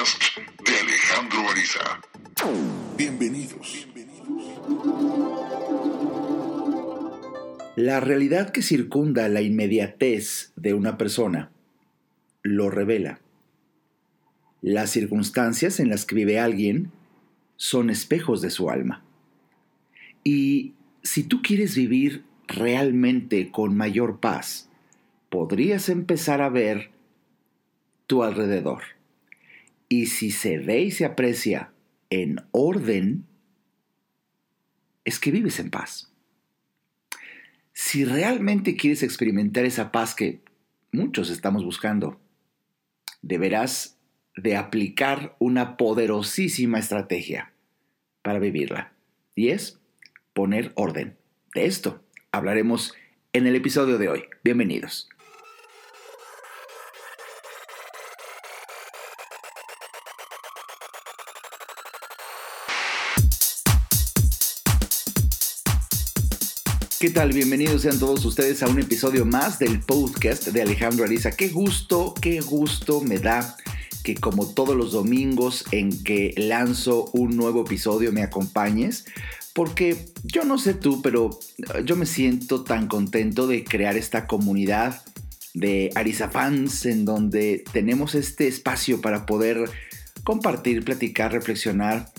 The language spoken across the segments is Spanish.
podcast de Alejandro Ariza. Bienvenidos. La realidad que circunda la inmediatez de una persona lo revela. Las circunstancias en las que vive alguien son espejos de su alma. Y si tú quieres vivir realmente con mayor paz, podrías empezar a ver tu alrededor. Y si se ve y se aprecia en orden, es que vives en paz. Si realmente quieres experimentar esa paz que muchos estamos buscando, deberás de aplicar una poderosísima estrategia para vivirla. Y es poner orden. De esto hablaremos en el episodio de hoy. Bienvenidos. ¿Qué tal? Bienvenidos sean todos ustedes a un episodio más del podcast de Alejandro Ariza. Qué gusto, qué gusto me da que como todos los domingos en que lanzo un nuevo episodio me acompañes. Porque yo no sé tú, pero yo me siento tan contento de crear esta comunidad de Ariza fans en donde tenemos este espacio para poder compartir, platicar, reflexionar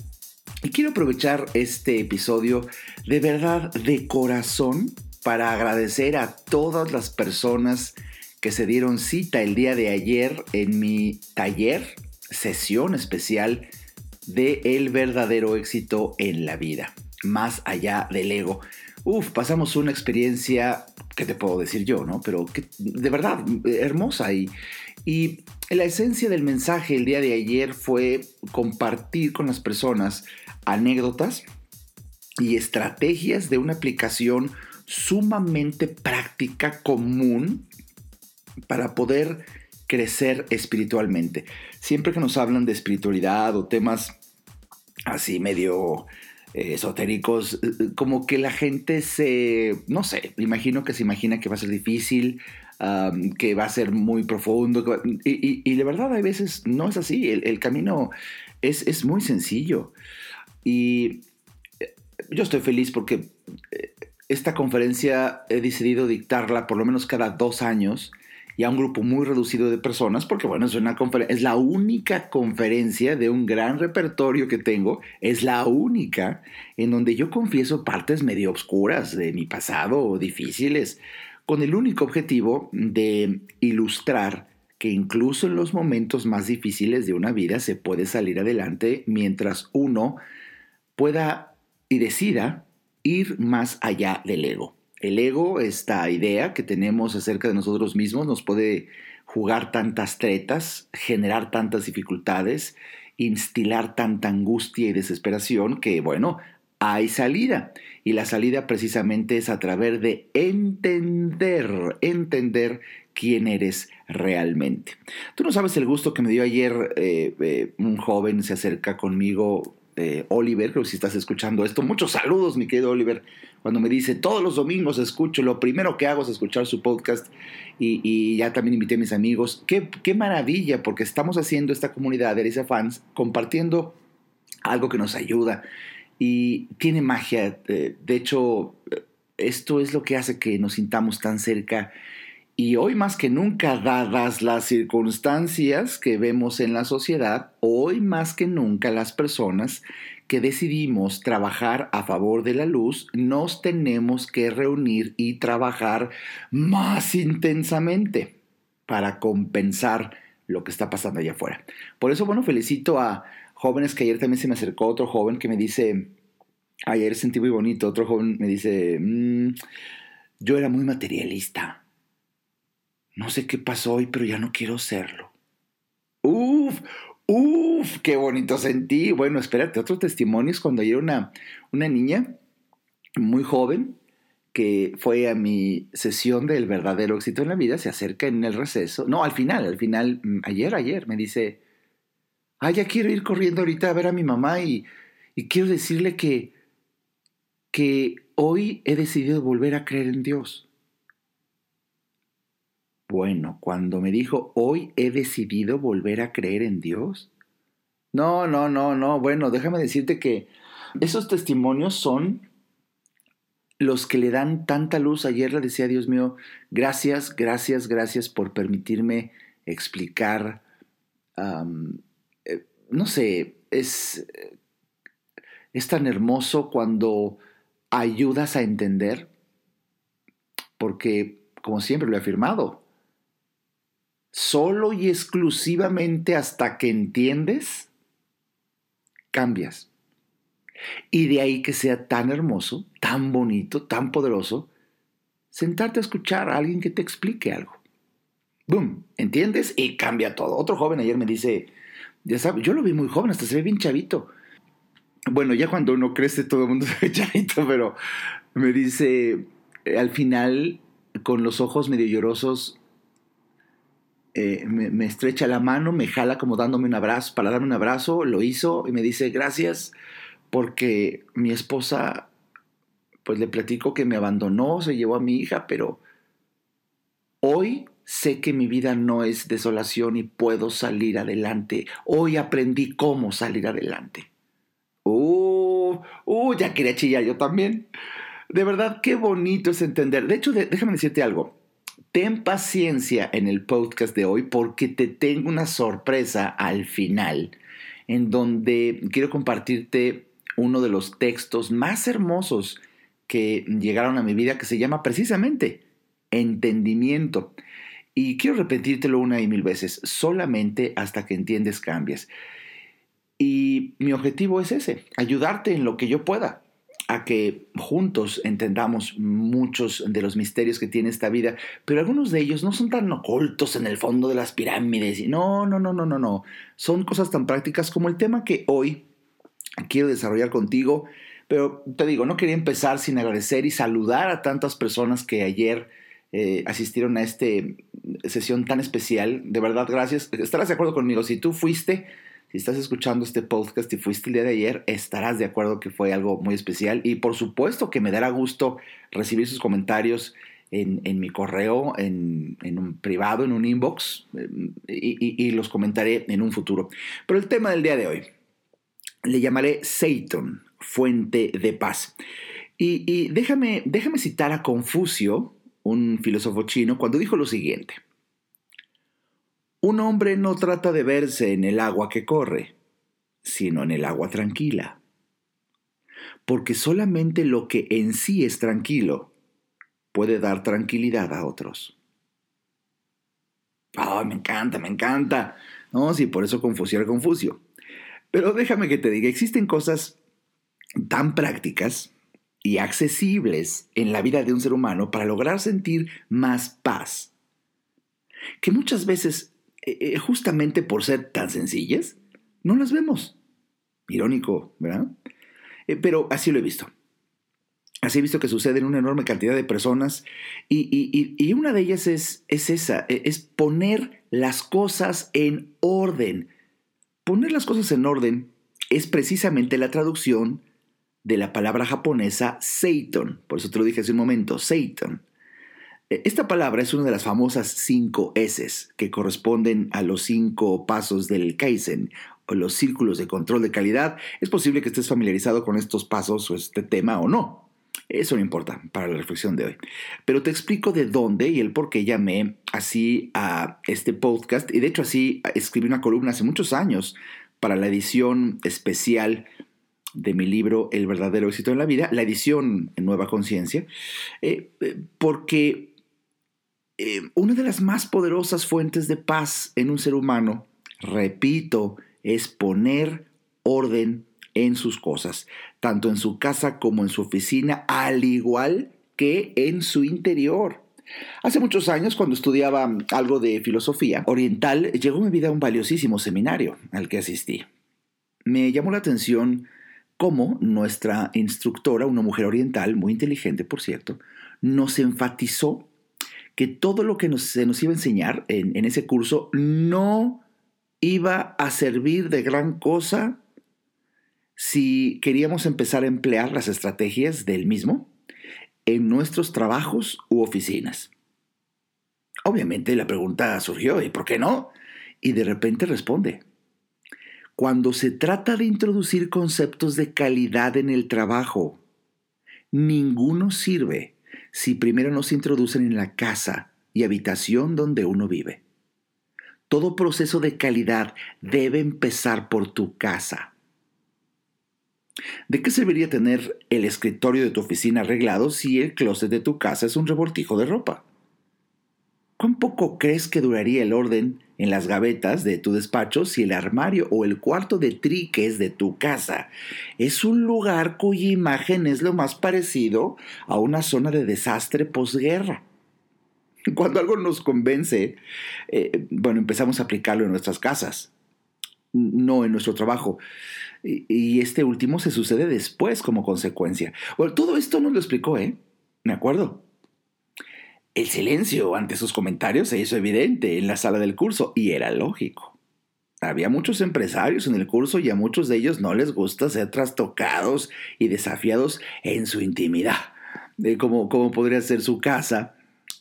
y quiero aprovechar este episodio de verdad de corazón para agradecer a todas las personas que se dieron cita el día de ayer en mi taller, sesión especial de El verdadero éxito en la vida, más allá del ego. Uf, pasamos una experiencia, ¿qué te puedo decir yo, no? Pero que, de verdad, hermosa y, y la esencia del mensaje el día de ayer fue compartir con las personas anécdotas y estrategias de una aplicación sumamente práctica, común, para poder crecer espiritualmente. Siempre que nos hablan de espiritualidad o temas así medio eh, esotéricos, eh, como que la gente se, no sé, imagino que se imagina que va a ser difícil, que va a ser muy profundo, y, y, de verdad a veces no es así, el, camino es, es muy sencillo. Y eh, yo estoy feliz porque eh, esta conferencia he decidido dictarla por lo menos cada dos años y a un grupo muy reducido de personas, porque bueno, es una es la única conferencia de un gran repertorio que tengo, es la única en donde yo confieso partes medio obscuras de mi pasado o difíciles, con el único objetivo de ilustrar que incluso en los momentos más difíciles de una vida se puede salir adelante mientras uno pueda y decida ir más allá del ego. El ego, esta idea que tenemos acerca de nosotros mismos, nos puede jugar tantas tretas, generar tantas dificultades, instilar tanta angustia y desesperación que, bueno, hay salida. Y la salida precisamente es a través de entender, entender quién eres realmente. Tú no sabes el gusto que me dio ayer eh, eh, un joven se acerca conmigo Oliver, creo que si estás escuchando esto, muchos saludos, mi querido Oliver, cuando me dice, todos los domingos escucho, lo primero que hago es escuchar su podcast y, ya también invité a mis amigos. Qué, qué maravilla, porque estamos haciendo esta comunidad de Arisa Fans compartiendo algo que nos ayuda y tiene magia. Eh, de hecho, esto es lo que hace que nos sintamos tan cerca y hoy más que nunca, dadas las circunstancias que vemos en la sociedad, hoy más que nunca las personas que decidimos trabajar a favor de la luz, nos tenemos que reunir y trabajar más intensamente para compensar lo que está pasando allá afuera. Por eso, bueno, felicito a jóvenes que ayer también se me acercó otro joven que me dice, ayer sentí muy bonito, otro joven me dice, mm, yo era muy materialista no sé qué pasó hoy, pero ya no quiero serlo. Uf, uf, qué bonito sentí. Bueno, espérate, otro testimonio es cuando ayer una, una niña muy joven que fue a mi sesión del verdadero éxito en la vida, se acerca en el receso. No, al final, al final, mm, ayer, ayer, me dice, ah, ya quiero ir corriendo ahorita a ver a mi mamá y, y quiero decirle que, que hoy he decidido volver a creer en Dios. Bueno, cuando me dijo, hoy he decidido volver a creer en Dios, No, no, no, no. Bueno, déjame decirte que esos testimonios son los que le dan tanta luz. Ayer le decía, Dios mío, gracias, gracias, gracias por permitirme explicar. Eh, no sé, es, es tan hermoso cuando ayudas a entender, porque, como siempre lo he afirmado, solo y exclusivamente hasta que entiendes, cambias. Y de ahí que sea tan hermoso, tan bonito, tan poderoso, sentarte a escuchar a alguien que te explique algo. ¡Boom! ¿Entiendes? Y cambia todo. Otro joven ayer me dice, ya sabes, yo lo vi muy joven, hasta se ve bien chavito. Bueno, ya cuando uno crece todo el mundo se ve chavito, pero me dice, eh, al final, con los ojos medio llorosos, eh, me, estrecha la mano, me jala como dándome un abrazo, para darme un abrazo, lo hizo y me dice gracias porque mi esposa, pues le platico que me abandonó, se llevó a mi hija, pero hoy sé que mi vida no es desolación y puedo salir adelante. Hoy aprendí cómo salir adelante. Uh, uh, ya quería chillar yo también. De verdad, qué bonito es entender. De hecho, déjame decirte algo. Ten paciencia en el podcast de hoy porque te tengo una sorpresa al final en donde quiero compartirte uno de los textos más hermosos que llegaron a mi vida que se llama precisamente entendimiento. Y quiero repetírtelo una y mil veces, solamente hasta que entiendes cambias. Y mi objetivo es ese, ayudarte en lo que yo pueda a que juntos entendamos muchos de los misterios que tiene esta vida, pero algunos de ellos no son tan ocultos en el fondo de las pirámides. Y no, no, no, no, no, no. Son cosas tan prácticas como el tema que hoy quiero desarrollar contigo. Pero te digo, no quería empezar sin agradecer y saludar a tantas personas que ayer eh, asistieron a esta sesión tan especial. De verdad, gracias. Estarás de acuerdo conmigo. Si tú fuiste, si estás escuchando este podcast y fuiste el día de ayer, estarás de acuerdo que fue algo muy especial. Y por supuesto que me dará gusto recibir sus comentarios en, mi correo, en, un privado, en un inbox, eh, y, los comentaré en un futuro. Pero el tema del día de hoy le llamaré Satan, fuente de paz. Y, y déjame, déjame citar a Confucio, un filósofo chino, cuando dijo lo siguiente. Un hombre no trata de verse en el agua que corre, sino en el agua tranquila. Porque solamente lo que en sí es tranquilo puede dar tranquilidad a otros. ¡Ah, me encanta, me encanta! No, sí, por eso Confucio era Confucio. Pero déjame que te diga, existen cosas tan prácticas y accesibles en la vida de un ser humano para lograr sentir más paz, que muchas veces eh, eh, justamente por ser tan sencillas, no las vemos. Irónico, ¿verdad? Eh, pero así lo he visto. Así he visto que sucede en una enorme cantidad de personas y, una de ellas es, es esa, e, es poner las cosas en orden. Poner las cosas en orden es precisamente la traducción de la palabra japonesa Satan. Por eso te lo dije hace un momento, Satan. Eh, esta palabra es una de las famosas cinco S que corresponden a los cinco pasos del Kaizen o los círculos de control de calidad. Es posible que estés familiarizado con estos pasos o este tema o no. Eso no importa para la reflexión de hoy. Pero te explico de dónde y el por qué llamé así a este podcast. Y de hecho así escribí una columna hace muchos años para la edición especial de mi libro El verdadero éxito en la vida, la edición en Nueva Conciencia, eh, eh, porque eh, una de las más poderosas fuentes de paz en un ser humano, repito, es poner orden en sus cosas, tanto en su casa como en su oficina, al igual que en su interior. Hace muchos años, cuando estudiaba algo de filosofía oriental, llegó a mi vida un valiosísimo seminario al que asistí. Me llamó la atención cómo nuestra instructora, una mujer oriental, muy inteligente por cierto, nos enfatizó que todo lo que se nos iba a enseñar en, ese curso no iba a servir de gran cosa si queríamos empezar a emplear las estrategias del mismo en nuestros trabajos u oficinas. Obviamente la pregunta surgió, ¿y por qué no? Y de repente responde, cuando se trata de introducir conceptos de calidad en el trabajo, ninguno sirve si primero no se introducen en la casa y habitación donde uno vive. Todo proceso de calidad debe empezar por tu casa. ¿De qué serviría tener el escritorio de tu oficina arreglado si el closet de tu casa es un revoltijo de ropa? ¿Cuán poco crees que duraría el orden en las gavetas de tu despacho si el armario o el cuarto de triques de tu casa es un lugar cuya imagen es lo más parecido a una zona de desastre posguerra? Cuando algo nos convence, eh, bueno, empezamos a aplicarlo en nuestras casas, no en nuestro trabajo. Y, este último se sucede después como consecuencia. Bueno, todo esto nos lo explicó, ¿eh? Me acuerdo. El silencio ante sus comentarios se hizo evidente en la sala del curso y era lógico. Había muchos empresarios en el curso y a muchos de ellos no les gusta ser trastocados y desafiados en su intimidad, de cómo, podría ser su casa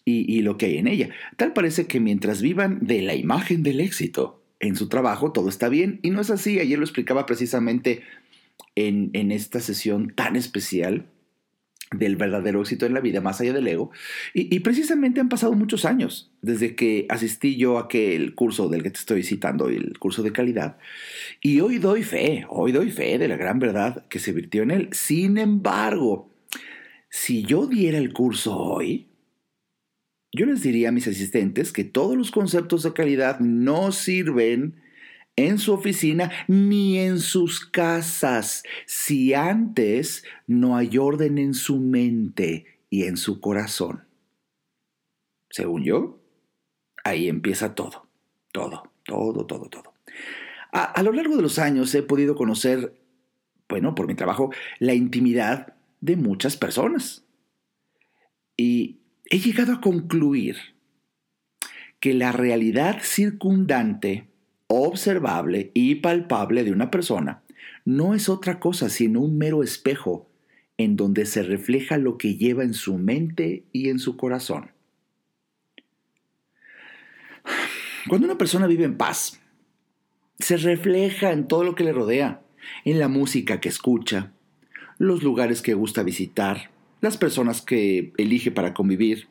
y, y lo que hay en ella. Tal parece que mientras vivan de la imagen del éxito en su trabajo, todo está bien y no es así. Ayer lo explicaba precisamente en, en esta sesión tan especial del verdadero éxito en la vida, más allá del ego. Y, precisamente han pasado muchos años desde que asistí yo a aquel curso del que te estoy citando, el curso de calidad. Y hoy doy fe, hoy doy fe de la gran verdad que se virtió en él. Sin embargo, si yo diera el curso hoy, yo les diría a mis asistentes que todos los conceptos de calidad no sirven en su oficina ni en sus casas, si antes no hay orden en su mente y en su corazón. Según yo, ahí empieza todo, todo, todo, todo, todo. A, lo largo de los años he podido conocer, bueno, por mi trabajo, la intimidad de muchas personas. Y he llegado a concluir que la realidad circundante observable y palpable de una persona no es otra cosa sino un mero espejo en donde se refleja lo que lleva en su mente y en su corazón. Cuando una persona vive en paz, se refleja en todo lo que le rodea, en la música que escucha, los lugares que gusta visitar, las personas que elige para convivir,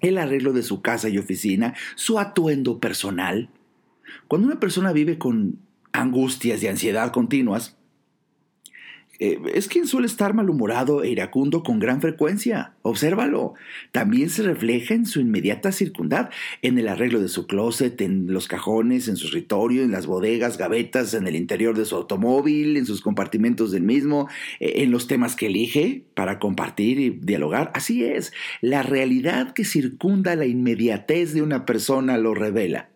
el arreglo de su casa y oficina, su atuendo personal, cuando una persona vive con angustias y ansiedad continuas, eh, es quien suele estar malhumorado e iracundo con gran frecuencia. Obsérvalo. También se refleja en su inmediata circundad, en el arreglo de su closet, en los cajones, en su escritorio, en las bodegas, gavetas, en el interior de su automóvil, en sus compartimentos del mismo, eh, en los temas que elige para compartir y dialogar. Así es, la realidad que circunda la inmediatez de una persona lo revela.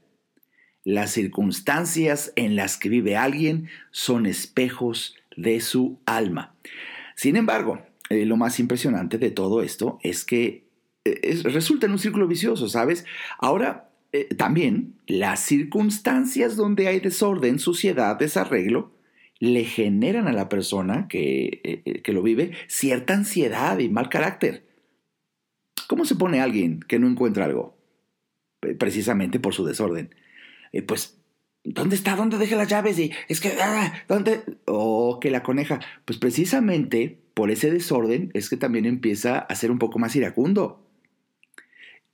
Las circunstancias en las que vive alguien son espejos de su alma. Sin embargo, eh, lo más impresionante de todo esto es que eh, resulta en un círculo vicioso, ¿sabes? Ahora, eh, también las circunstancias donde hay desorden, suciedad, desarreglo, le generan a la persona que, que lo vive cierta ansiedad y mal carácter. ¿Cómo se pone alguien que no encuentra algo? Precisamente por su desorden. Eh, pues, ¿dónde está? ¿Dónde dejé las llaves? Y es que, ah, ¿dónde? Oh, que la coneja. Pues precisamente por ese desorden es que también empieza a ser un poco más iracundo.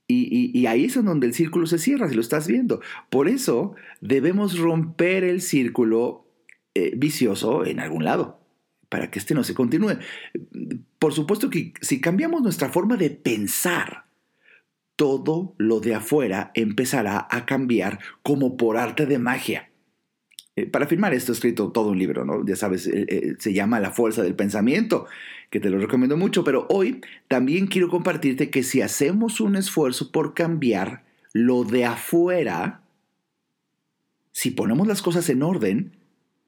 Y, ahí es donde el círculo se cierra, si lo estás viendo. Por eso debemos romper el círculo eh, vicioso en algún lado, para que este no se continúe. Por supuesto que si cambiamos nuestra forma de pensar, todo lo de afuera empezará a cambiar como por arte de magia. Eh, para firmar esto he escrito todo un libro, ¿no? Ya sabes, eh, eh, se llama La fuerza del pensamiento, que te lo recomiendo mucho, pero hoy también quiero compartirte que si hacemos un esfuerzo por cambiar lo de afuera, si ponemos las cosas en orden,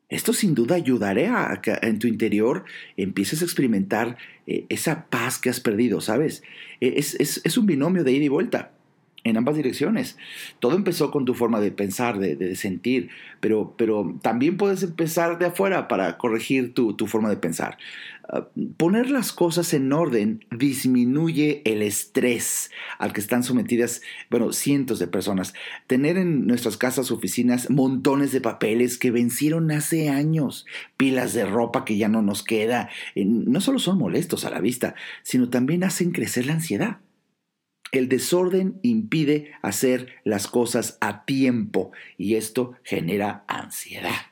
esto sin duda ayudará a que en tu interior empieces a experimentar eh, esa paz que has perdido, ¿sabes? E, es, un binomio de ida y vuelta. En ambas direcciones. Todo empezó con tu forma de pensar, de, sentir, pero, pero, también puedes empezar de afuera para corregir tu, forma de pensar. Ah, poner las cosas en orden disminuye el estrés al que están sometidas, bueno, cientos de personas. Tener en nuestras casas, oficinas, montones de papeles que vencieron hace años, pilas de ropa que ya no nos queda, eh, no solo son molestos a la vista, sino también hacen crecer la ansiedad. El desorden impide hacer las cosas a tiempo y esto genera ansiedad.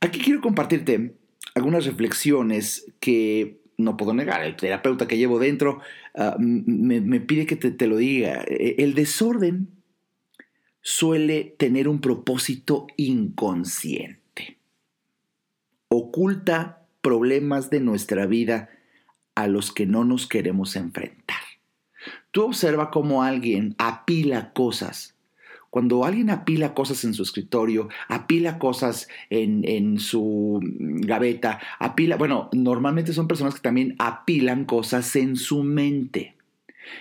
Aquí quiero compartirte algunas reflexiones que no puedo negar. El terapeuta que llevo dentro ah, me, pide que te lo diga. E, el desorden suele tener un propósito inconsciente. Oculta problemas de nuestra vida a los que no nos queremos enfrentar. Tú observa cómo alguien apila cosas. Cuando alguien apila cosas en su escritorio, apila cosas en, su gaveta, apila, bueno, normalmente son personas que también apilan cosas en su mente.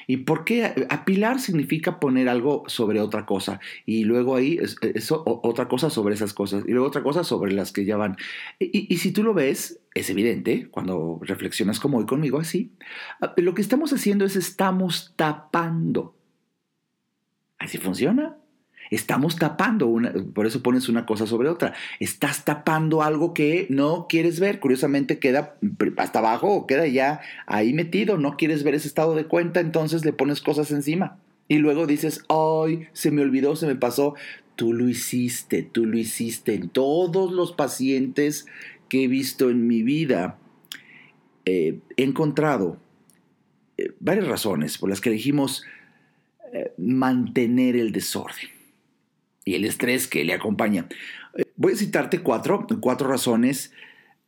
¿Y por qué? Apilar significa poner algo sobre otra cosa y luego ahí eso, otra cosa sobre esas cosas y luego otra cosa sobre las que ya van. Y, si tú lo ves, es evidente cuando reflexionas como hoy conmigo así, ah, lo que estamos haciendo es estamos tapando. Así funciona. Estamos tapando, una, por eso pones una cosa sobre otra. Estás tapando algo que no quieres ver. Curiosamente queda hasta abajo o queda ya ahí metido. No quieres ver ese estado de cuenta, entonces le pones cosas encima. Y luego dices, ay, se me olvidó, se me pasó. Tú lo hiciste, tú lo hiciste. En todos los pacientes que he visto en mi vida, eh, he encontrado eh, varias razones por las que elegimos eh, mantener el desorden y el estrés que le acompaña. Eh, voy a citarte cuatro, cuatro razones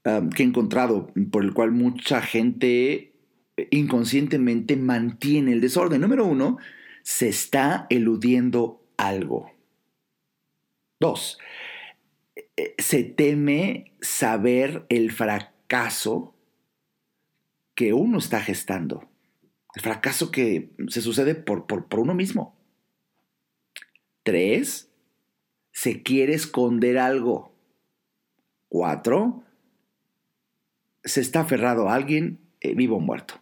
um, que he encontrado por el cual mucha gente inconscientemente mantiene el desorden. Número uno, se está eludiendo algo. Dos, eh, se teme saber el fracaso que uno está gestando. El fracaso que se sucede por, por, por uno mismo. Tres, se quiere esconder algo. Cuatro, se está aferrado a alguien eh, vivo o muerto.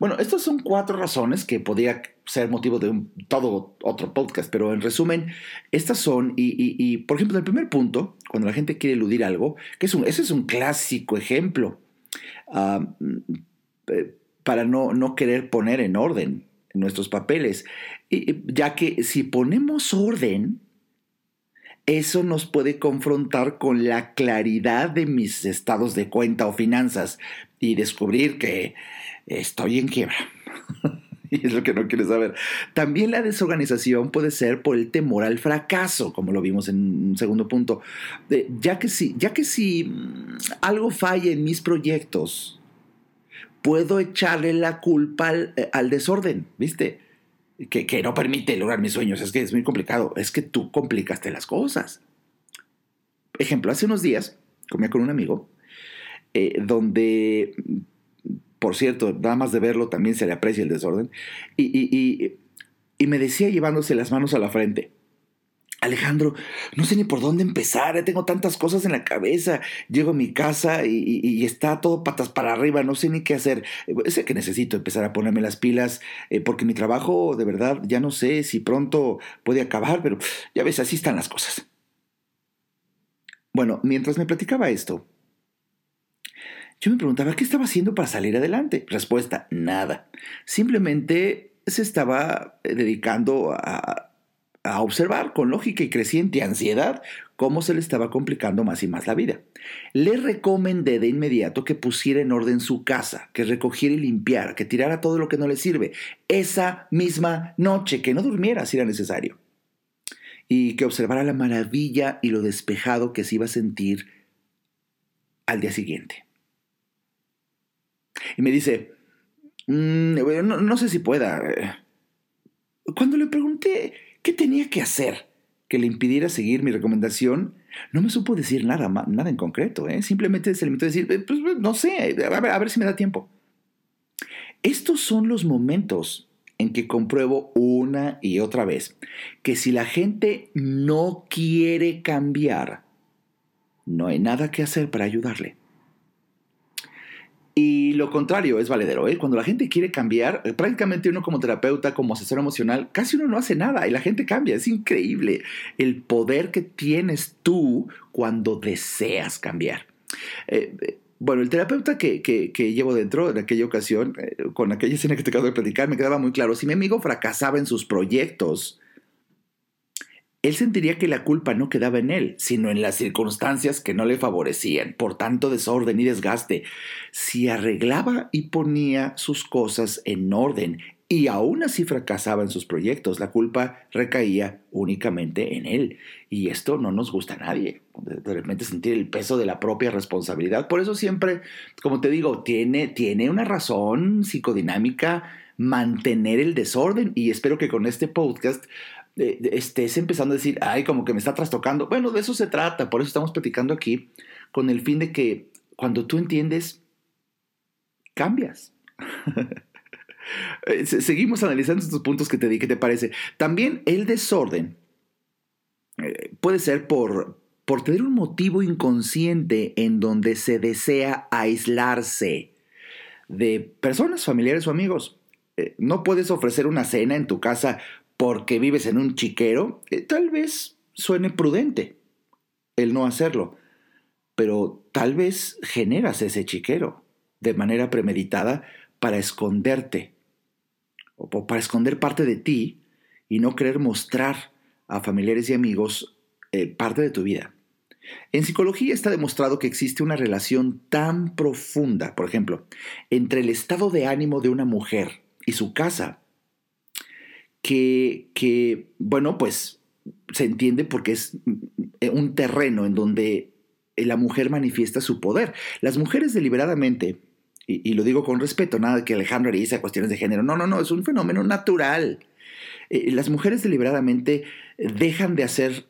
Bueno, estas son cuatro razones que podría ser motivo de un, todo otro podcast, pero en resumen, estas son, y, por ejemplo, el primer punto, cuando la gente quiere eludir algo, que es un, ese es un clásico ejemplo ah, eh, para no, no querer poner en orden nuestros papeles, ya que si ponemos orden, eso nos puede confrontar con la claridad de mis estados de cuenta o finanzas y descubrir que estoy en quiebra. y es lo que no quieres saber. También la desorganización puede ser por el temor al fracaso, como lo vimos en un segundo punto. ya, que si, ya que si mm, algo falla en mis proyectos, puedo echarle la culpa al, eh, al desorden, ¿viste? Que, no permite lograr mis sueños. Es que es muy complicado. Es que tú complicaste las cosas. Ejemplo, hace unos días comía con un amigo eh, donde, por cierto, nada más de verlo también se le aprecia el desorden, y, y me decía llevándose las manos a la frente. Alejandro, no sé ni por dónde empezar, tengo tantas cosas en la cabeza, llego a mi casa y, está todo patas para arriba, no sé ni qué hacer. Sé que necesito empezar a ponerme las pilas eh, porque mi trabajo de verdad ya no sé si pronto puede acabar, pero ya ves, así están las cosas. Bueno, mientras me platicaba esto, yo me preguntaba qué estaba haciendo para salir adelante. Respuesta, nada. Simplemente se estaba dedicando a, a observar con lógica y creciente ansiedad cómo se le estaba complicando más y más la vida. Le recomendé de inmediato que pusiera en orden su casa, que recogiera y limpiara, que tirara todo lo que no le sirve, esa misma noche, que no durmiera si era necesario, y que observara la maravilla y lo despejado que se iba a sentir al día siguiente. Y me dice, mm, no, no sé si pueda. Cuando le pregunté ¿Qué tenía que hacer que le impidiera seguir mi recomendación? No me supo decir nada, nada en concreto. ¿eh? Simplemente se limitó a decir, eh, pues, no sé, a ver, a ver si me da tiempo. Estos son los momentos en que compruebo una y otra vez que si la gente no quiere cambiar, no hay nada que hacer para ayudarle. Y lo contrario es valedero. ¿eh? Cuando la gente quiere cambiar, eh, prácticamente uno como terapeuta, como asesor emocional, casi uno no hace nada y la gente cambia. Es increíble el poder que tienes tú cuando deseas cambiar. Eh, bueno, el terapeuta que, que, llevo dentro en aquella ocasión, con aquella escena que te acabo de platicar, me quedaba muy claro. Si mi amigo fracasaba en sus proyectos, él sentiría que la culpa no quedaba en él, sino en las circunstancias que no le favorecían, por tanto desorden y desgaste. Si arreglaba y ponía sus cosas en orden y aún así fracasaba en sus proyectos, la culpa recaía únicamente en él. Y esto no nos gusta a nadie, de repente sentir el peso de la propia responsabilidad. Por eso siempre, como te digo, tiene, tiene una razón psicodinámica mantener el desorden y espero que con este podcast estés empezando a decir, ay, como que me está trastocando. Bueno, de eso se trata, por eso estamos platicando aquí, con el fin de que cuando tú entiendes, cambias. Eh, seguimos analizando estos puntos que te di, ¿qué te parece? También el desorden eh, puede ser por, por tener un motivo inconsciente en donde se desea aislarse de personas, familiares o amigos. Eh, no puedes ofrecer una cena en tu casa porque vives en un chiquero, eh, tal vez suene prudente el no hacerlo, pero tal vez generas ese chiquero de manera premeditada para esconderte o para esconder parte de ti y no querer mostrar a familiares y amigos eh, parte de tu vida. En psicología está demostrado que existe una relación tan profunda, por ejemplo, entre el estado de ánimo de una mujer y su casa, que, bueno, pues se entiende porque es un terreno en donde la mujer manifiesta su poder. Las mujeres deliberadamente, y, lo digo con respeto, nada que Alejandro dice cuestiones de género, no, no, no, es un fenómeno natural. Eh, las mujeres deliberadamente dejan de hacer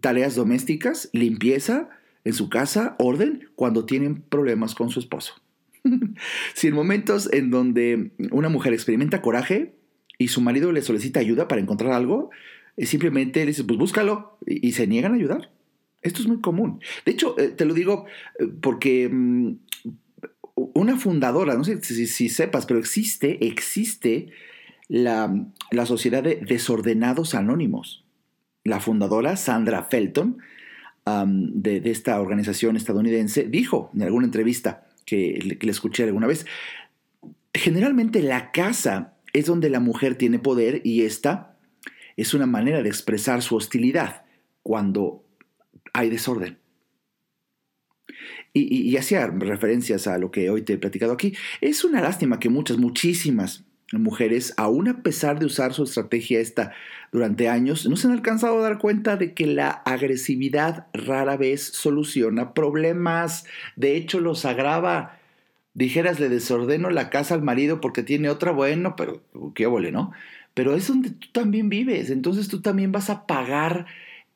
tareas domésticas, limpieza en su casa, orden, cuando tienen problemas con su esposo. si en momentos en donde una mujer experimenta coraje, y su marido le solicita ayuda para encontrar algo, eh, simplemente le dice, pues búscalo, y, se niegan a ayudar. Esto es muy común. De hecho, eh, te lo digo eh, porque mm, una fundadora, no sé si, sepas, pero existe, existe la, Sociedad de Desordenados Anónimos. La fundadora, Sandra Felton, de, esta organización estadounidense, dijo en alguna entrevista que le escuché alguna vez, generalmente la casa es donde la mujer tiene poder y esta es una manera de expresar su hostilidad cuando hay desorden. Y, hacía referencias a lo que hoy te he platicado aquí. Es una lástima que muchas, muchísimas mujeres, aún a pesar de usar su estrategia esta durante años, no se han alcanzado a dar cuenta de que la agresividad rara vez soluciona problemas. De hecho, los agrava dijeras, le desordeno la casa al marido porque tiene otra, bueno, pero qué vole, ¿no? Pero es donde tú también vives, entonces tú también vas a pagar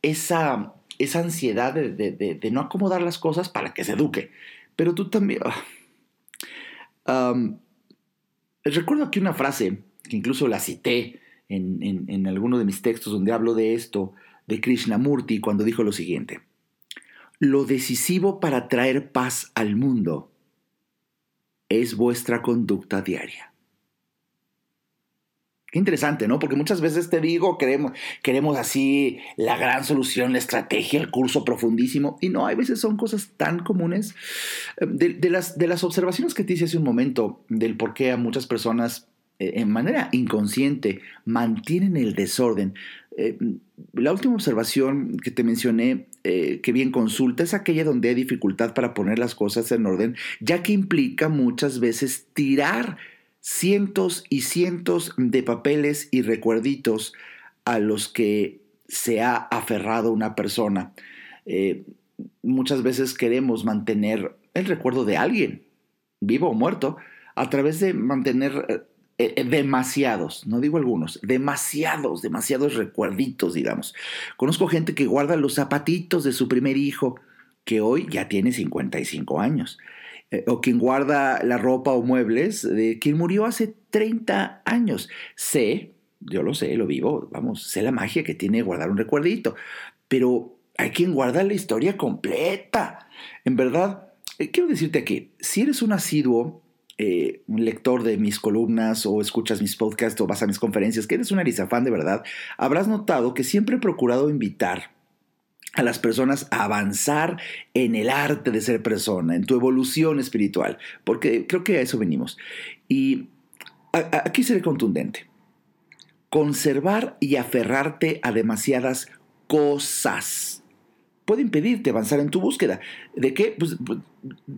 esa, esa ansiedad de, no acomodar las cosas para que se eduque. Pero tú también... Recuerdo aquí una frase, que incluso la cité en, en, en alguno de mis textos donde hablo de esto, de Krishnamurti, cuando dijo lo siguiente. Lo decisivo para traer paz al mundo es vuestra conducta diaria. Qué interesante, ¿no? Porque muchas veces te digo, queremos, queremos así la gran solución, la estrategia, el curso profundísimo, y no, hay veces son cosas tan comunes. Eh, de, las, de las observaciones que te hice hace un momento, del por qué a muchas personas eh, en manera inconsciente mantienen el desorden. Eh, la última observación que te mencioné eh, que bien consulta es aquella donde hay dificultad para poner las cosas en orden, ya que implica muchas veces tirar cientos y cientos de papeles y recuerditos a los que se ha aferrado una persona. Eh, muchas veces queremos mantener el recuerdo de alguien, vivo o muerto, a través de mantener eh, demasiados, no digo algunos, demasiados, demasiados recuerditos, digamos. Conozco gente que guarda los zapatitos de su primer hijo, que hoy ya tiene 55 años. eh, o quien guarda la ropa o muebles de quien murió hace 30 años. Sé, yo lo sé, lo vivo, vamos, sé la magia que tiene guardar un recuerdito, pero hay quien guarda la historia completa. En verdad, eh, quiero decirte aquí, si eres un asiduo eh, un lector de mis columnas o escuchas mis podcasts o vas a mis conferencias, que eres un arizafán de verdad, habrás notado que siempre he procurado invitar a las personas a avanzar en el arte de ser persona, en tu evolución espiritual, porque creo que a eso venimos. Y aquí seré contundente. Conservar y aferrarte a demasiadas cosas puede impedirte avanzar en tu búsqueda. ¿De qué? Pues, pues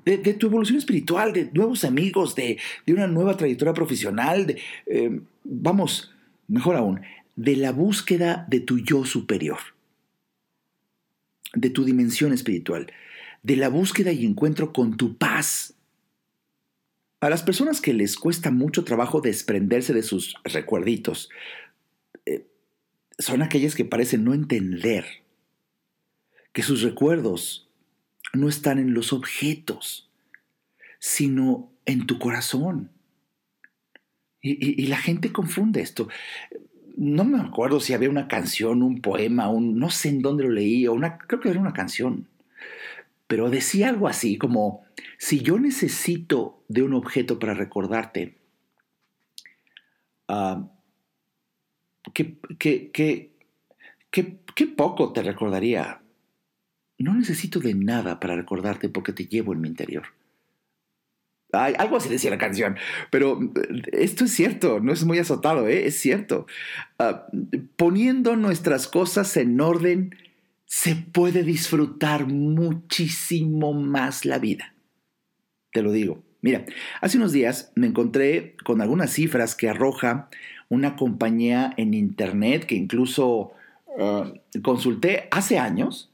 de, tu evolución espiritual, de nuevos amigos, de, una nueva trayectoria profesional, de, eh, vamos, mejor aún, de la búsqueda de tu yo superior, de tu dimensión espiritual, de la búsqueda y encuentro con tu paz. A las personas que les cuesta mucho trabajo desprenderse de sus recuerditos, eh, son aquellas que parecen no entender que sus recuerdos no están en los objetos, sino en tu corazón. Y, la gente confunde esto. No me acuerdo si había una canción, un poema, un, no sé en dónde lo leí, o una, creo que era una canción. Pero decía algo así como, si yo necesito de un objeto para recordarte, qué, qué poco te recordaría no necesito de nada para recordarte porque te llevo en mi interior. Ay, algo así decía la canción, pero eh, esto es cierto, no es muy azotado, ¿eh? es cierto. Ah, poniendo nuestras cosas en orden, se puede disfrutar muchísimo más la vida. Te lo digo. Mira, hace unos días me encontré con algunas cifras que arroja una compañía en internet que incluso ah, consulté hace años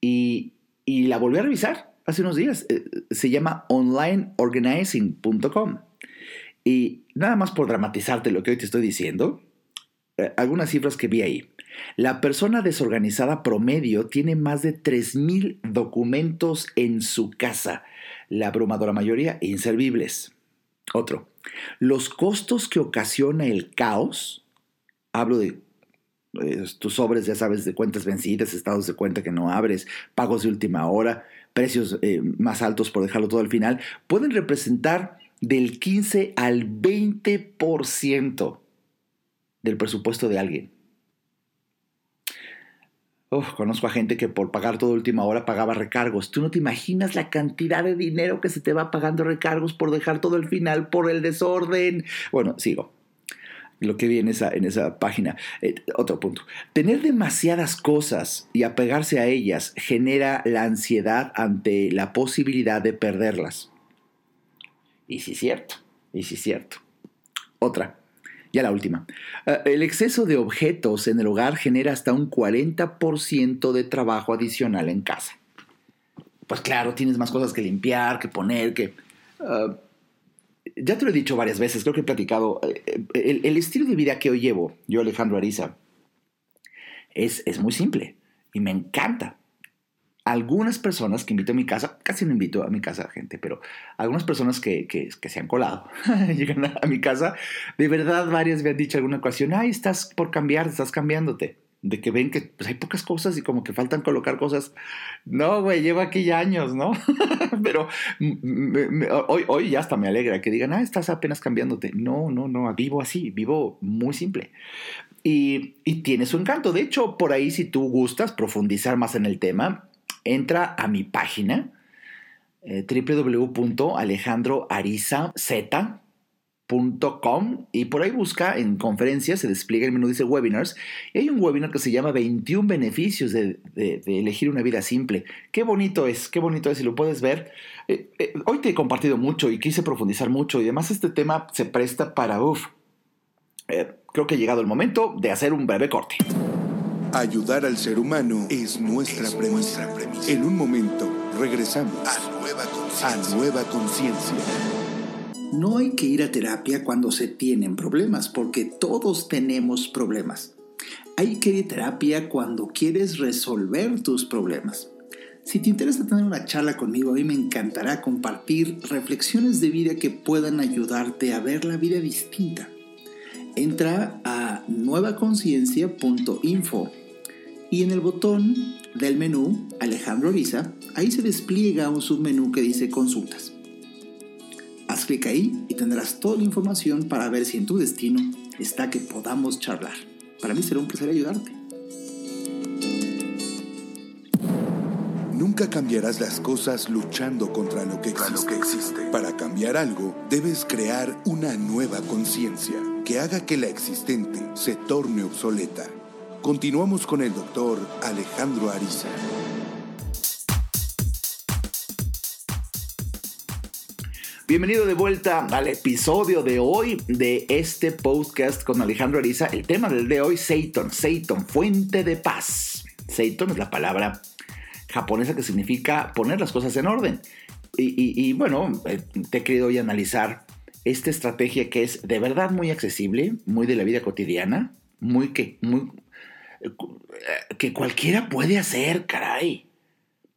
y, la volví a revisar hace unos días. Eh, se llama onlineorganizing.com. Y nada más por dramatizarte lo que hoy te estoy diciendo, eh, algunas cifras que vi ahí. La persona desorganizada promedio tiene más de 3.000 documentos en su casa, la abrumadora mayoría inservibles. Otro, los costos que ocasiona el caos, hablo de tus sobres, ya sabes, de cuentas vencidas, estados de cuenta que no abres, pagos de última hora, precios eh, más altos por dejarlo todo al final, pueden representar del 15 al 20% del presupuesto de alguien. conozco a gente que por pagar toda última hora pagaba recargos. Tú no te imaginas la cantidad de dinero que se te va pagando recargos por dejar todo al final, por el desorden. Bueno, sigo lo que vi en esa, en esa página. Eh, otro punto. Tener demasiadas cosas y apegarse a ellas genera la ansiedad ante la posibilidad de perderlas. Y sí es cierto, y sí es cierto. Otra, ya la última. Eh, el exceso de objetos en el hogar genera hasta un 40% de trabajo adicional en casa. Pues claro, tienes más cosas que limpiar, que poner, que... Eh, ya te lo he dicho varias veces, creo que he platicado, eh, el, estilo de vida que hoy llevo, yo Alejandro Ariza, es, es muy simple y me encanta. Algunas personas que invito a mi casa, casi no invito a mi casa gente, pero algunas personas que, que, que se han colado, llegan a, mi casa, de verdad varias me han dicho alguna ocasión, ay, estás por cambiar, estás cambiándote de que ven que pues, hay pocas cosas y como que faltan colocar cosas. No, güey, llevo aquí ya años, ¿no? Pero hoy, hoy ya hasta me alegra que digan, ah, estás apenas cambiándote. No, no, no, vivo así, vivo muy simple. Y, y tiene su encanto. De hecho, por ahí, si tú gustas profundizar más en el tema, entra a mi página eh, y por ahí busca en conferencias, se despliega el menú, dice webinars, y hay un webinar que se llama 21 beneficios de, elegir una vida simple. Qué bonito es, qué bonito es, si lo puedes ver. Eh, eh, hoy te he compartido mucho y quise profundizar mucho y además este tema se presta para, uff, eh, creo que ha llegado el momento de hacer un breve corte. Ayudar al ser humano es nuestra, premisa. En un momento regresamos a nueva conciencia. No hay que ir a terapia cuando se tienen problemas, porque todos tenemos problemas. Hay que ir a terapia cuando quieres resolver tus problemas. Si te interesa tener una charla conmigo, a mí me encantará compartir reflexiones de vida que puedan ayudarte a ver la vida distinta. Entra a nuevaconciencia.info y en el botón del menú Alejandro Ariza, ahí se despliega un submenú que dice consultas. Haz clic ahí y tendrás toda la información para ver si en tu destino está que podamos charlar. Para mí será un placer ayudarte. Nunca cambiarás las cosas luchando contra lo que existe. Para cambiar algo, debes crear una nueva conciencia que haga que la existente se torne obsoleta. Continuamos con el doctor Alejandro Ariza. Bienvenido de vuelta al episodio de hoy de este podcast con Alejandro Ariza. El tema del de hoy, Seiton. Seiton, fuente de paz. Seiton es la palabra japonesa que significa poner las cosas en orden. Y, bueno, eh, te he querido hoy analizar esta estrategia que es de verdad muy accesible, muy de la vida cotidiana, muy que, muy, eh, que cualquiera puede hacer, caray.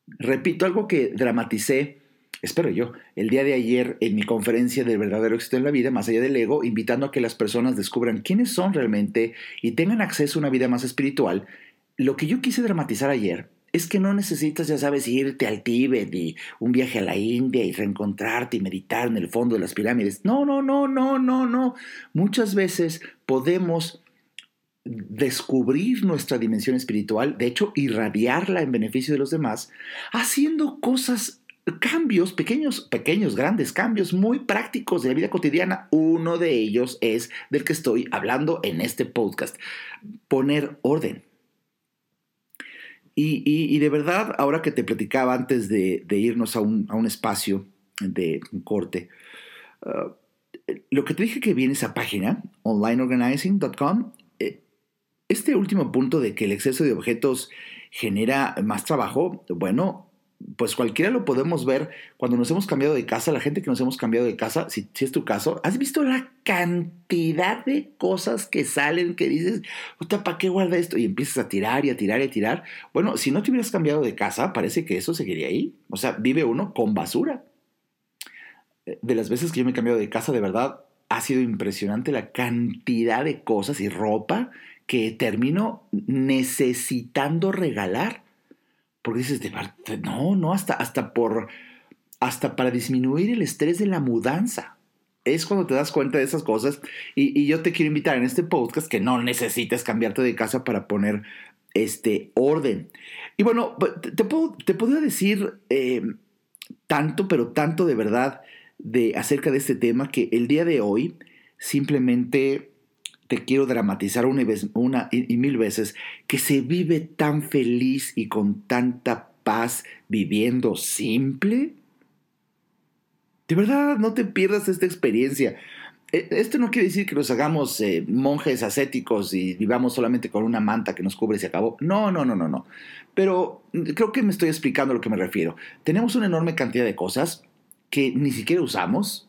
Repito, algo que dramaticé, espero yo, el día de ayer en mi conferencia del verdadero éxito en la vida, más allá del ego, invitando a que las personas descubran quiénes son realmente y tengan acceso a una vida más espiritual. Lo que yo quise dramatizar ayer es que no necesitas, ya sabes, irte al Tíbet y un viaje a la India y reencontrarte y meditar en el fondo de las pirámides. No, no, no, no, no, no. Muchas veces podemos descubrir nuestra dimensión espiritual, de hecho, irradiarla en beneficio de los demás, haciendo cosas cambios, pequeños, pequeños, grandes cambios muy prácticos de la vida cotidiana. Uno de ellos es del que estoy hablando en este podcast. Poner orden. Y, de verdad, ahora que te platicaba antes de, irnos a un, espacio de corte, uh, lo que te dije que viene esa página, onlineorganizing.com, eh, este último punto de que el exceso de objetos genera más trabajo, bueno, pues cualquiera lo podemos ver cuando nos hemos cambiado de casa, la gente que nos hemos cambiado de casa, si, es tu caso, ¿has visto la cantidad de cosas que salen que dices, ¿para qué guarda esto? Y empiezas a tirar y a tirar y a tirar. Bueno, si no te hubieras cambiado de casa, parece que eso seguiría ahí. O sea, vive uno con basura. De las veces que yo me he cambiado de casa, de verdad, ha sido impresionante la cantidad de cosas y ropa que termino necesitando regalar porque dices, de no, no, hasta, hasta por, hasta para disminuir el estrés de la mudanza. Es cuando te das cuenta de esas cosas. Y, yo te quiero invitar en este podcast que no necesites cambiarte de casa para poner este orden. Y bueno, te, puedo, te podría decir eh, tanto, pero tanto de verdad de, acerca de este tema que el día de hoy simplemente quiero dramatizar una, y, una y, mil veces que se vive tan feliz y con tanta paz viviendo simple. De verdad, no te pierdas esta experiencia. E, esto no quiere decir que nos hagamos eh, monjes ascéticos y vivamos solamente con una manta que nos cubre y se acabó. No, no, no, no, no. Pero creo que me estoy explicando a lo que me refiero. Tenemos una enorme cantidad de cosas que ni siquiera usamos,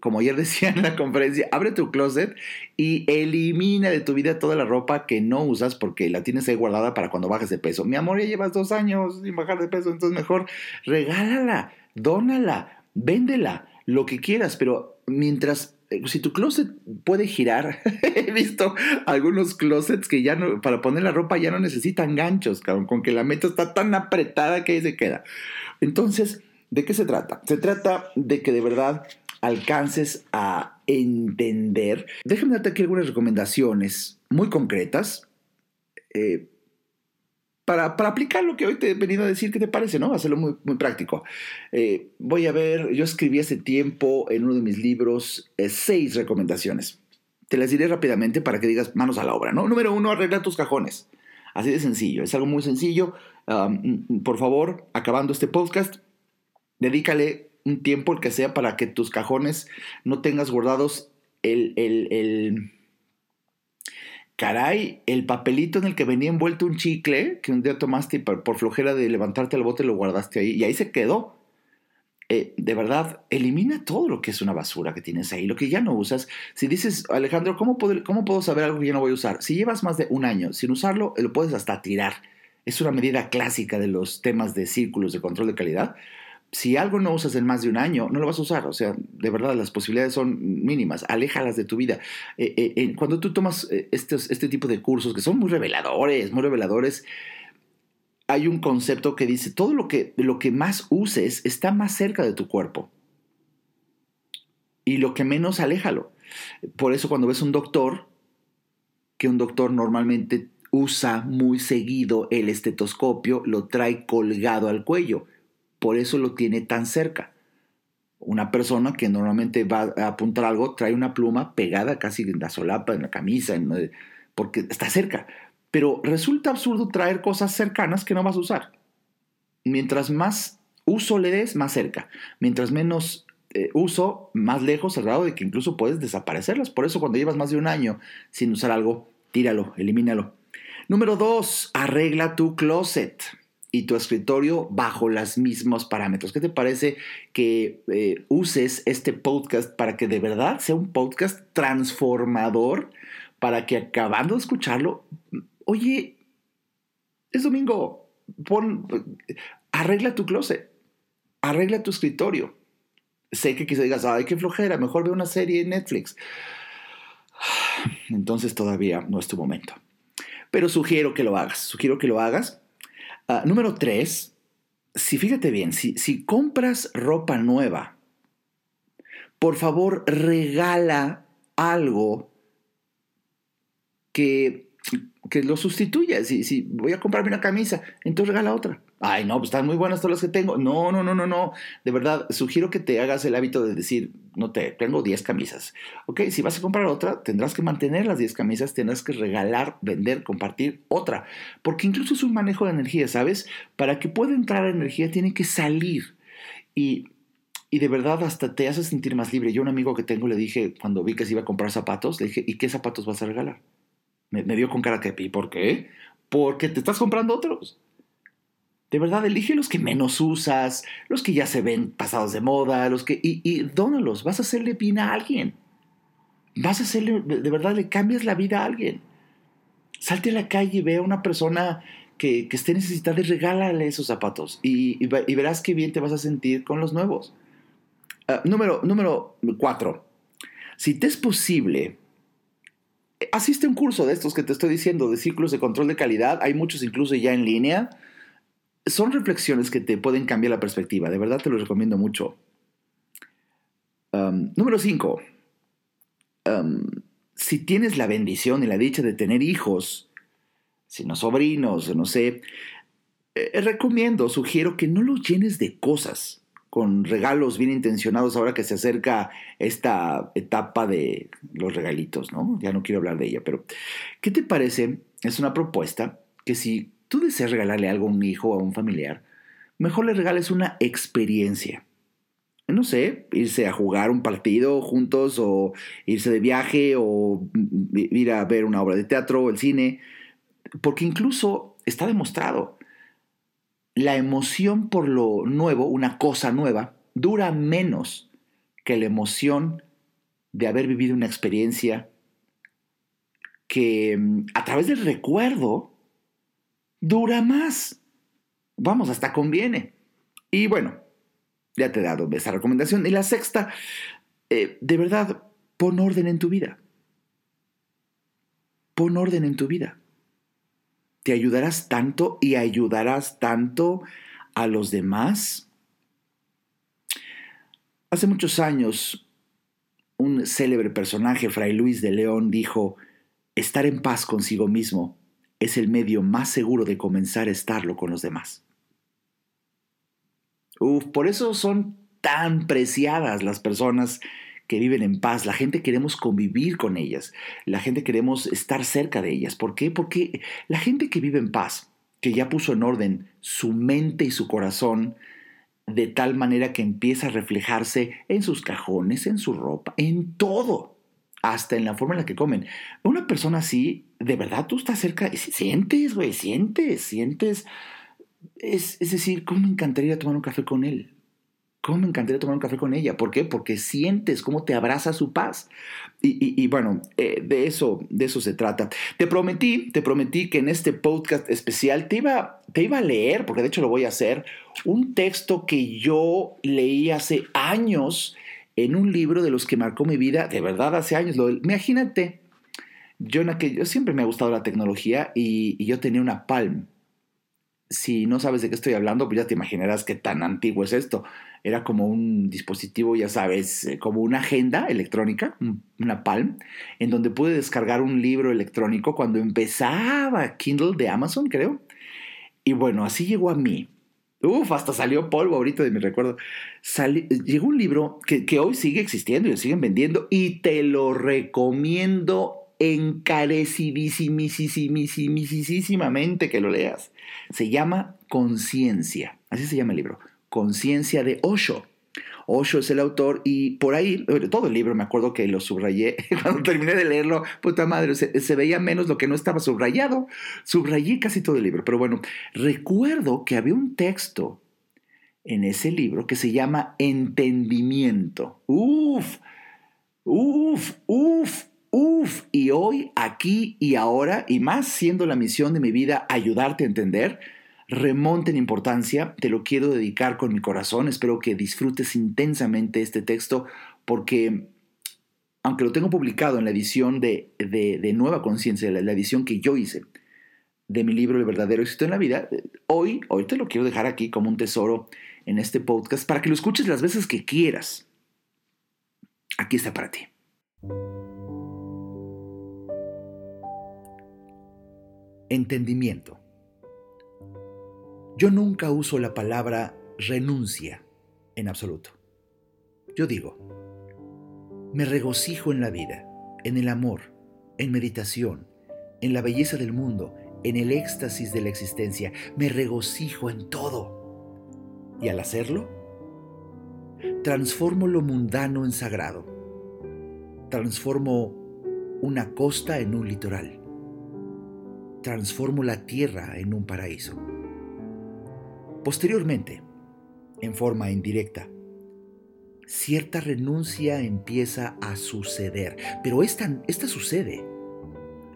como ayer decía en la conferencia, abre tu closet y elimina de tu vida toda la ropa que no usas porque la tienes ahí guardada para cuando bajes de peso. Mi amor, ya llevas dos años sin bajar de peso, entonces mejor regálala, dónala, véndela, lo que quieras, pero mientras eh, si tu closet puede girar, he visto algunos closets que ya no, para poner la ropa ya no necesitan ganchos, con que la meta está tan apretada que ahí se queda. Entonces, ¿de qué se trata? Se trata de que de verdad alcances a entender. Déjame darte aquí algunas recomendaciones muy concretas eh, para, aplicar lo que hoy te he venido a decir, ¿qué te parece? ¿no? Hacerlo muy, muy práctico. Eh, voy a ver, yo escribí hace tiempo en uno de mis libros eh, seis recomendaciones. Te las diré rápidamente para que digas manos a la obra. ¿no? Número uno, arregla tus cajones. Así de sencillo, es algo muy sencillo. por favor, acabando este podcast, dedícale un tiempo, el que sea, para que tus cajones no tengas guardados el, el, el, caray, el papelito en el que venía envuelto un chicle que un día tomaste y por, flojera de levantarte al bote lo guardaste ahí y ahí se quedó. Eh, de verdad, elimina todo lo que es una basura que tienes ahí, lo que ya no usas. Si dices, Alejandro, ¿cómo puedo, ¿cómo puedo saber algo que ya no voy a usar? Si llevas más de un año sin usarlo, lo puedes hasta tirar Es una medida clásica de los temas de círculos de control de calidad. Si algo no usas en más de un año, no lo vas a usar. O sea, de verdad, las posibilidades son mínimas. Aléjalas de tu vida. Eh, eh, cuando tú tomas estos, este tipo de cursos que son muy reveladores, muy reveladores, hay un concepto que dice, todo lo que, lo que más uses está más cerca de tu cuerpo. Y lo que menos, aléjalo. Por eso cuando ves un doctor, que un doctor normalmente usa muy seguido el estetoscopio, lo trae colgado al cuello. Por eso lo tiene tan cerca. Una persona que normalmente va a apuntar algo trae una pluma pegada casi en la solapa, en la camisa, porque está cerca. Pero resulta absurdo traer cosas cercanas que no vas a usar. Mientras más uso le des, más cerca. Mientras menos eh, uso, más lejos, al grado de que incluso puedes desaparecerlas. Por eso cuando llevas más de un año sin usar algo, tíralo, elimínalo. Número dos, arregla tu closet y tu escritorio bajo los mismos parámetros. ¿Qué te parece que eh, uses este podcast para que de verdad sea un podcast transformador? Para que acabando de escucharlo, oye, es domingo, pon, arregla tu closet, arregla tu escritorio. Sé que quizás digas, ay, qué flojera, mejor ve una serie en Netflix. Entonces todavía no es tu momento pero sugiero que lo hagas, sugiero que lo hagas. Ah, número tres, si fíjate bien, si, compras ropa nueva, por favor regala algo que, que lo sustituya. Si, si voy a comprarme una camisa, entonces regala otra. Ay, no, pues están muy buenas todas las que tengo. No, no, no, no, no. De verdad, sugiero que te hagas el hábito de decir, no te, tengo 10 camisas. Ok, si vas a comprar otra, tendrás que mantener las 10 camisas, tendrás que regalar, vender, compartir otra. Porque incluso es un manejo de energía, ¿sabes? Para que pueda entrar energía, tiene que salir. Y, y de verdad hasta te hace sentir más libre. Yo un amigo que tengo le dije, cuando vi que se iba a comprar zapatos, le dije, ¿y qué zapatos vas a regalar? Me, me dio con cara que, ¿y por qué? Porque te estás comprando otros. De verdad, elige los que menos usas, los que ya se ven pasados de moda, los que... Y, y dónalos, vas a hacerle bien a alguien. Vas a hacerle, de verdad, le cambias la vida a alguien. Salte a la calle y ve a una persona que, esté necesitada y regálale esos zapatos. Y, verás qué bien te vas a sentir con los nuevos. Uh, número, número cuatro. Si te es posible, asiste a un curso de estos que te estoy diciendo, de círculos de control de calidad. Hay muchos incluso ya en línea son reflexiones que te pueden cambiar la perspectiva. De verdad te lo recomiendo mucho. Um, número 5. Um, si tienes la bendición y la dicha de tener hijos, si no sobrinos, no sé, eh, recomiendo, sugiero que no los llenes de cosas con regalos bien intencionados ahora que se acerca esta etapa de los regalitos, ¿no? Ya no quiero hablar de ella, pero ¿qué te parece? Es una propuesta que si tú deseas regalarle algo a un hijo o a un familiar, mejor le regales una experiencia. No sé, irse a jugar un partido juntos o irse de viaje o ir a ver una obra de teatro o el cine, porque incluso está demostrado, la emoción por lo nuevo, una cosa nueva, dura menos que la emoción de haber vivido una experiencia que mm, a través del recuerdo dura más. Vamos, hasta conviene. Y bueno, ya te he dado esa recomendación. Y la sexta, eh, de verdad, pon orden en tu vida. Pon orden en tu vida. Te ayudarás tanto y ayudarás tanto a los demás. Hace muchos años, un célebre personaje, Fray Luis de León, dijo, estar en paz consigo mismo es el medio más seguro de comenzar a estarlo con los demás. Uf, por eso son tan preciadas las personas que viven en paz. La gente queremos convivir con ellas. La gente queremos estar cerca de ellas. ¿Por qué? Porque la gente que vive en paz, que ya puso en orden su mente y su corazón, de tal manera que empieza a reflejarse en sus cajones, en su ropa, en todo hasta en la forma en la que comen. Una persona así, de verdad tú estás cerca, y sientes, güey, sientes, sientes. Es, es decir, ¿cómo me encantaría tomar un café con él? ¿Cómo me encantaría tomar un café con ella? ¿Por qué? Porque sientes cómo te abraza su paz. Y, bueno, eh, de, eso, de eso se trata. Te prometí, te prometí que en este podcast especial te iba, te iba a leer, porque de hecho lo voy a hacer, un texto que yo leí hace años en un libro de los que marcó mi vida, de verdad hace años. Lo, imagínate, yo, en aquel, yo siempre me ha gustado la tecnología y, y yo tenía una Palm si no sabes de qué estoy hablando, pues ya te imaginarás qué tan antiguo es esto. Era como un dispositivo, ya sabes, eh, como una agenda electrónica, una Palm, en donde pude descargar un libro electrónico cuando empezaba Kindle de Amazon, creo. Y bueno, así llegó a mí. Uf, hasta salió polvo ahorita de mi recuerdo. llegó un libro que, que hoy sigue existiendo y lo siguen vendiendo y te lo recomiendo encarecidísimísimísimísimamente que lo leas. Se llama Conciencia, así se llama el libro, Conciencia de Osho. Osho es el autor y por ahí, todo el libro me acuerdo que lo subrayé, cuando terminé de leerlo, puta madre, se, se, veía menos lo que no estaba subrayado, subrayé casi todo el libro, pero bueno, recuerdo que había un texto en ese libro que se llama Entendimiento. Uf, uf, uf, Uf, y hoy, aquí y ahora, y más siendo la misión de mi vida ayudarte a entender, remonte en importancia, te lo quiero dedicar con mi corazón, espero que disfrutes intensamente este texto porque aunque lo tengo publicado en la edición de, de, Nueva Conciencia, la, la edición que yo hice de mi libro El verdadero éxito en la vida, hoy, hoy te lo quiero dejar aquí como un tesoro en este podcast para que lo escuches las veces que quieras. Aquí está para ti. Entendimiento. Yo nunca uso la palabra renuncia en absoluto. Yo digo, me regocijo en la vida, en el amor, en meditación, en la belleza del mundo, en el éxtasis de la existencia. Me regocijo en todo. Y al hacerlo, transformo lo mundano en sagrado. Transformo una costa en un litoral transformo la tierra en un paraíso. Posteriormente, en forma indirecta, cierta renuncia empieza a suceder, pero esta, esta sucede.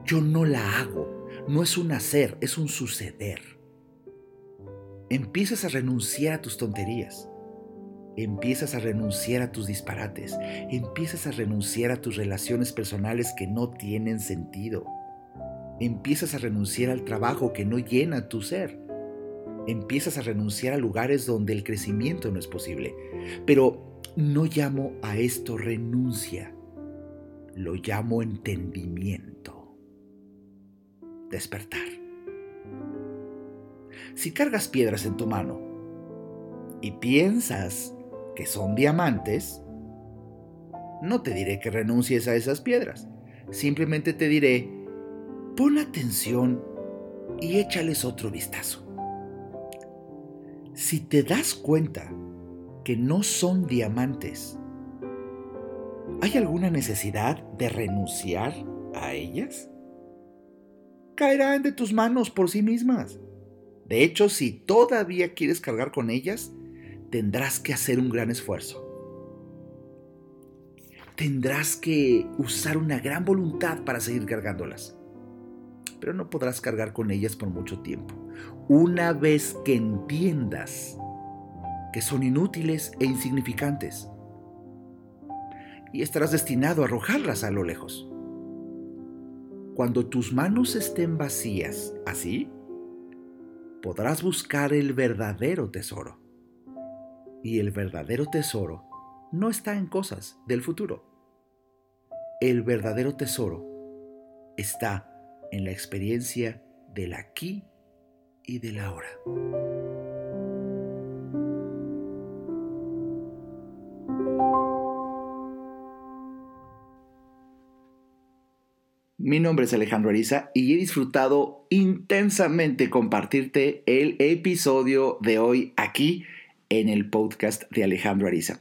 Yo no la hago, no es un hacer, es un suceder. Empiezas a renunciar a tus tonterías, empiezas a renunciar a tus disparates, empiezas a renunciar a tus relaciones personales que no tienen sentido Empiezas a renunciar al trabajo que no llena tu ser. Empiezas a renunciar a lugares donde el crecimiento no es posible. Pero no llamo a esto renuncia. Lo llamo entendimiento. Despertar. Si cargas piedras en tu mano y piensas que son diamantes, no te diré que renuncies a esas piedras. Simplemente te diré pon atención y échales otro vistazo. Si te das cuenta que no son diamantes, ¿hay alguna necesidad de renunciar a ellas? Caerán de tus manos por sí mismas. De hecho, si todavía quieres cargar con ellas, tendrás que hacer un gran esfuerzo. Tendrás que usar una gran voluntad para seguir cargándolas pero no podrás cargar con ellas por mucho tiempo. Una vez que entiendas que son inútiles e insignificantes, y estarás destinado a arrojarlas a lo lejos. Cuando tus manos estén vacías, así, podrás buscar el verdadero tesoro. Y el verdadero tesoro no está en cosas del futuro. El verdadero tesoro está en la experiencia del aquí y del ahora. Mi nombre es Alejandro Ariza y he disfrutado intensamente compartirte el episodio de hoy aquí en el podcast de Alejandro Ariza.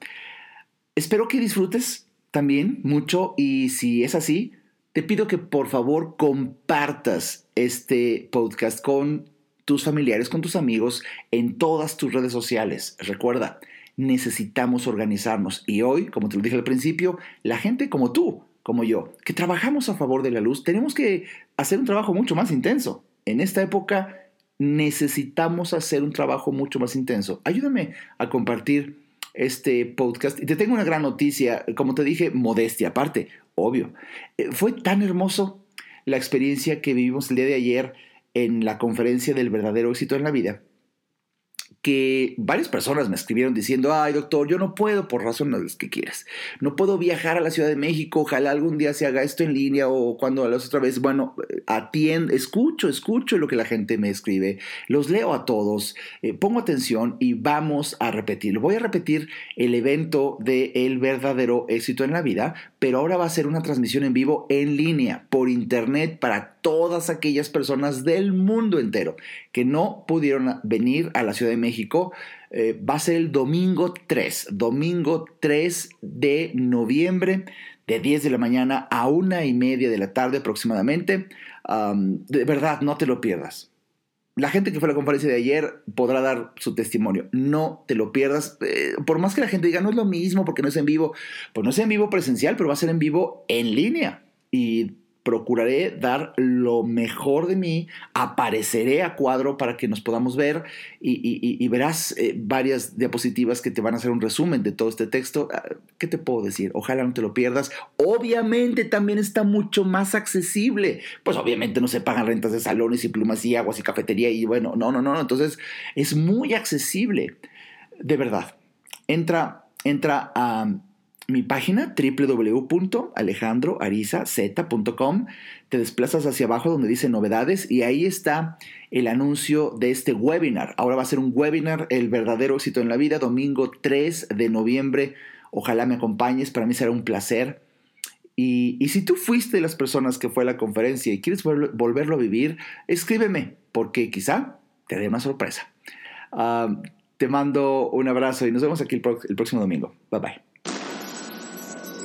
Espero que disfrutes también mucho y si es así, te pido que por favor compartas este podcast con tus familiares, con tus amigos, en todas tus redes sociales. Recuerda, necesitamos organizarnos. Y hoy, como te lo dije al principio, la gente como tú, como yo, que trabajamos a favor de la luz, tenemos que hacer un trabajo mucho más intenso. En esta época necesitamos hacer un trabajo mucho más intenso. Ayúdame a compartir este podcast. Y te tengo una gran noticia, como te dije, modestia aparte, obvio. Eh, fue tan hermoso la experiencia que vivimos el día de ayer en la conferencia del verdadero éxito en la vida que varias personas me escribieron diciendo, ay doctor, yo no puedo por razones que quieras, no puedo viajar a la Ciudad de México, ojalá algún día se haga esto en línea o cuando a las otra vez, bueno, atiendo, escucho, escucho lo que la gente me escribe, los leo a todos, eh, pongo atención y vamos a repetirlo. Voy a repetir el evento de El verdadero éxito en la vida, pero ahora va a ser una transmisión en vivo en línea, por internet, para todas aquellas personas del mundo entero que no pudieron venir a la Ciudad de México. Eh, va a ser el domingo 3, domingo 3 de noviembre, de 10 de la mañana a una y media de la tarde aproximadamente. de verdad, no te lo pierdas. La gente que fue a la conferencia de ayer podrá dar su testimonio. No te lo pierdas. Eh, por más que la gente diga, no es lo mismo porque no es en vivo. Pues no es en vivo presencial, pero va a ser en vivo en línea. Y procuraré dar lo mejor de mí, apareceré a cuadro para que nos podamos ver y, verás eh, varias diapositivas que te van a hacer un resumen de todo este texto. Ah, ¿Qué te puedo decir? Ojalá no te lo pierdas. Obviamente también está mucho más accesible. Pues obviamente no se pagan rentas de salones y plumas y aguas y cafetería y bueno, no, no, no. Entonces es muy accesible. De verdad. Entra, entra a mi página www.alejandroarizaz.com. Te desplazas hacia abajo donde dice novedades y ahí está el anuncio de este webinar. Ahora va a ser un webinar, El verdadero éxito en la vida, domingo 3 de noviembre. Ojalá me acompañes, para mí será un placer. Y, si tú fuiste de las personas que fue a la conferencia y quieres volverlo a vivir, escríbeme, porque quizá te dé una sorpresa. Ah, te mando un abrazo y nos vemos aquí el próximo domingo. Bye bye.